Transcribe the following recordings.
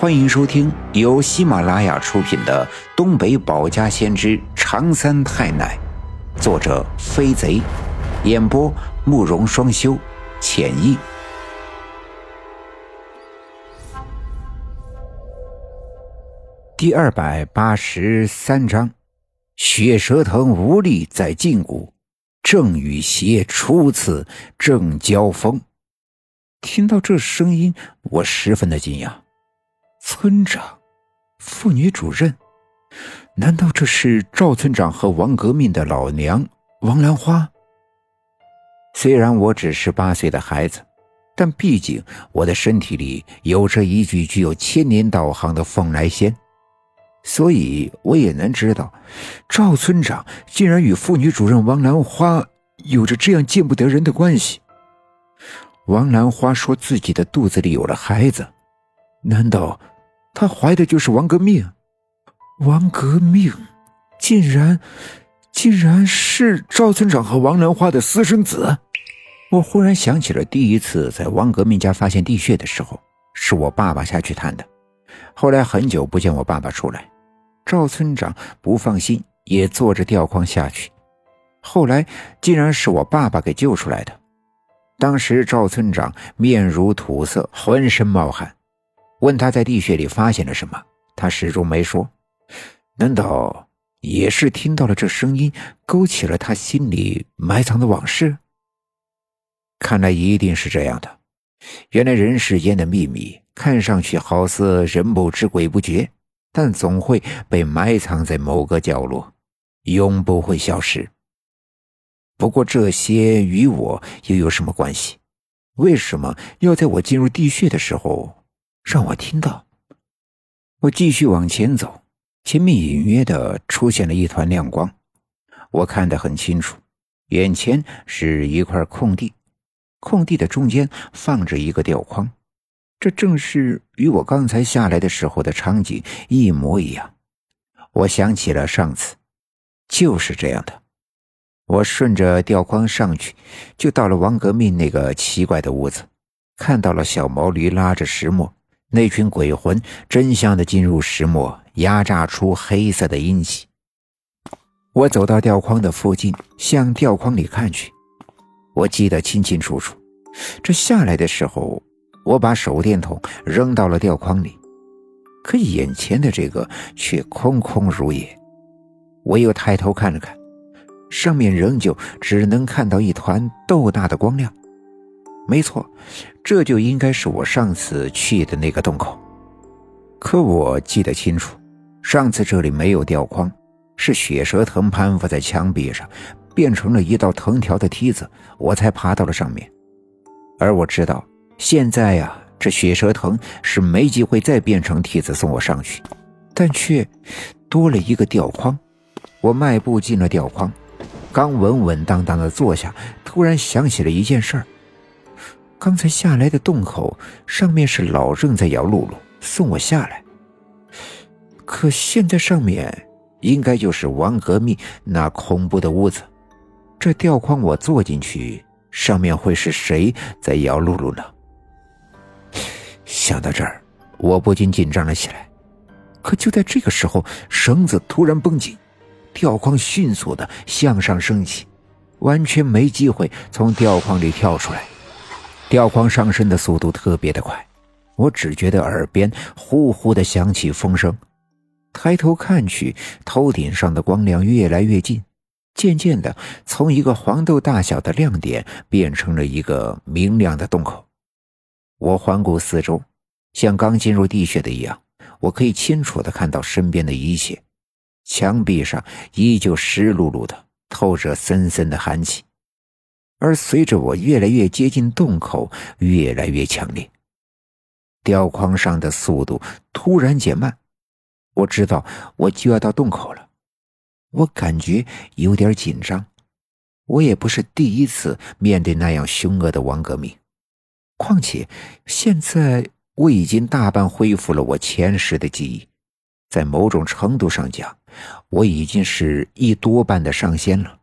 欢迎收听由喜马拉雅出品的《东北保家先知长三太奶》，作者飞贼，演播慕容双修，浅意。第二百八十三章：血蛇藤无力在禁锢，正与邪初次正交锋。听到这声音，我十分的惊讶。村长，妇女主任，难道这是赵村长和王革命的老娘王兰花？虽然我只是八岁的孩子，但毕竟我的身体里有着一具具有千年道行的凤来仙，所以我也能知道，赵村长竟然与妇女主任王兰花有着这样见不得人的关系。王兰花说自己的肚子里有了孩子，难道？他怀的就是王革命，王革命，竟然，竟然是赵村长和王兰花的私生子。我忽然想起了第一次在王革命家发现地穴的时候，是我爸爸下去探的。后来很久不见我爸爸出来，赵村长不放心，也坐着吊筐下去。后来竟然是我爸爸给救出来的。当时赵村长面如土色，浑身冒汗。问他在地穴里发现了什么，他始终没说。难道也是听到了这声音，勾起了他心里埋藏的往事？看来一定是这样的。原来人世间的秘密，看上去好似人不知鬼不觉，但总会被埋藏在某个角落，永不会消失。不过这些与我又有什么关系？为什么要在我进入地穴的时候？让我听到。我继续往前走，前面隐约的出现了一团亮光，我看得很清楚，眼前是一块空地，空地的中间放着一个吊筐，这正是与我刚才下来的时候的场景一模一样。我想起了上次，就是这样的。我顺着吊筐上去，就到了王革命那个奇怪的屋子，看到了小毛驴拉着石磨。那群鬼魂真相的进入石磨，压榨出黑色的阴气。我走到吊筐的附近，向吊筐里看去。我记得清清楚楚。这下来的时候，我把手电筒扔到了吊筐里，可眼前的这个却空空如也。我又抬头看了看，上面仍旧只能看到一团豆大的光亮。没错，这就应该是我上次去的那个洞口。可我记得清楚，上次这里没有吊筐，是血蛇藤攀附在墙壁上，变成了一道藤条的梯子，我才爬到了上面。而我知道，现在呀，这血蛇藤是没机会再变成梯子送我上去，但却多了一个吊筐。我迈步进了吊筐，刚稳稳当当的坐下，突然想起了一件事儿。刚才下来的洞口上面是老郑在摇露露送我下来，可现在上面应该就是王革命那恐怖的屋子。这吊筐我坐进去，上面会是谁在摇露露呢？想到这儿，我不禁紧张了起来。可就在这个时候，绳子突然绷紧，吊筐迅速的向上升起，完全没机会从吊筐里跳出来。吊筐上升的速度特别的快，我只觉得耳边呼呼的响起风声。抬头看去，头顶上的光亮越来越近，渐渐的从一个黄豆大小的亮点变成了一个明亮的洞口。我环顾四周，像刚进入地穴的一样，我可以清楚的看到身边的一切。墙壁上依旧湿漉漉的，透着森森的寒气。而随着我越来越接近洞口，越来越强烈，吊筐上的速度突然减慢。我知道我就要到洞口了，我感觉有点紧张。我也不是第一次面对那样凶恶的王革命，况且现在我已经大半恢复了我前世的记忆，在某种程度上讲，我已经是一多半的上仙了。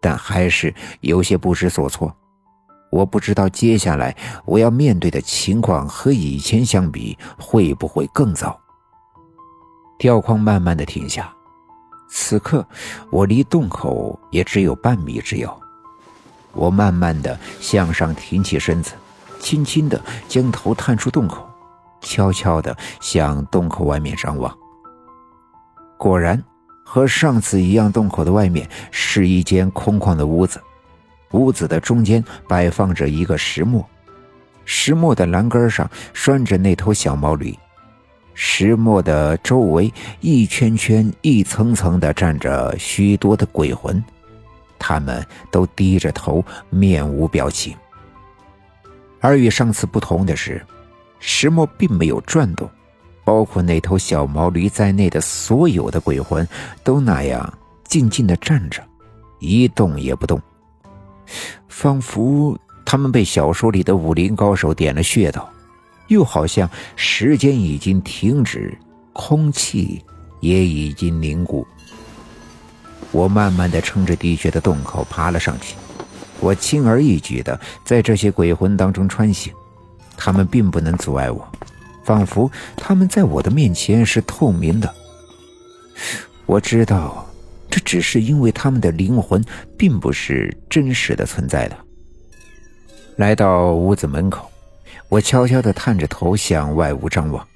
但还是有些不知所措。我不知道接下来我要面对的情况和以前相比会不会更糟。吊筐慢慢的停下，此刻我离洞口也只有半米之遥。我慢慢的向上挺起身子，轻轻的将头探出洞口，悄悄的向洞口外面张望。果然，和上次一样，洞口的外面是一间空旷的屋子。屋子的中间摆放着一个石磨，石磨的栏杆上拴着那头小毛驴，石磨的周围一圈圈、一层层的站着许多的鬼魂，他们都低着头，面无表情。而与上次不同的是，石磨并没有转动，包括那头小毛驴在内的所有的鬼魂都那样静静的站着，一动也不动。仿佛他们被小说里的武林高手点了穴道，又好像时间已经停止，空气也已经凝固。我慢慢的撑着地穴的洞口爬了上去，我轻而易举的在这些鬼魂当中穿行，他们并不能阻碍我，仿佛他们在我的面前是透明的。我知道。这只是因为他们的灵魂并不是真实的存在的。来到屋子门口，我悄悄地探着头向外屋张望，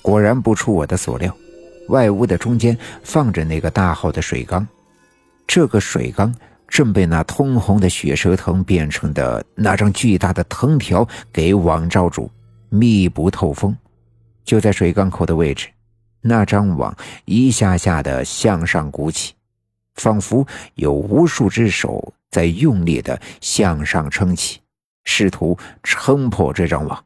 果然不出我的所料，外屋的中间放着那个大号的水缸，这个水缸正被那通红的血蛇藤变成的那张巨大的藤条给网罩住，密不透风。就在水缸口的位置，那张网一下下的向上鼓起。仿佛有无数只手在用力的向上撑起，试图撑破这张网。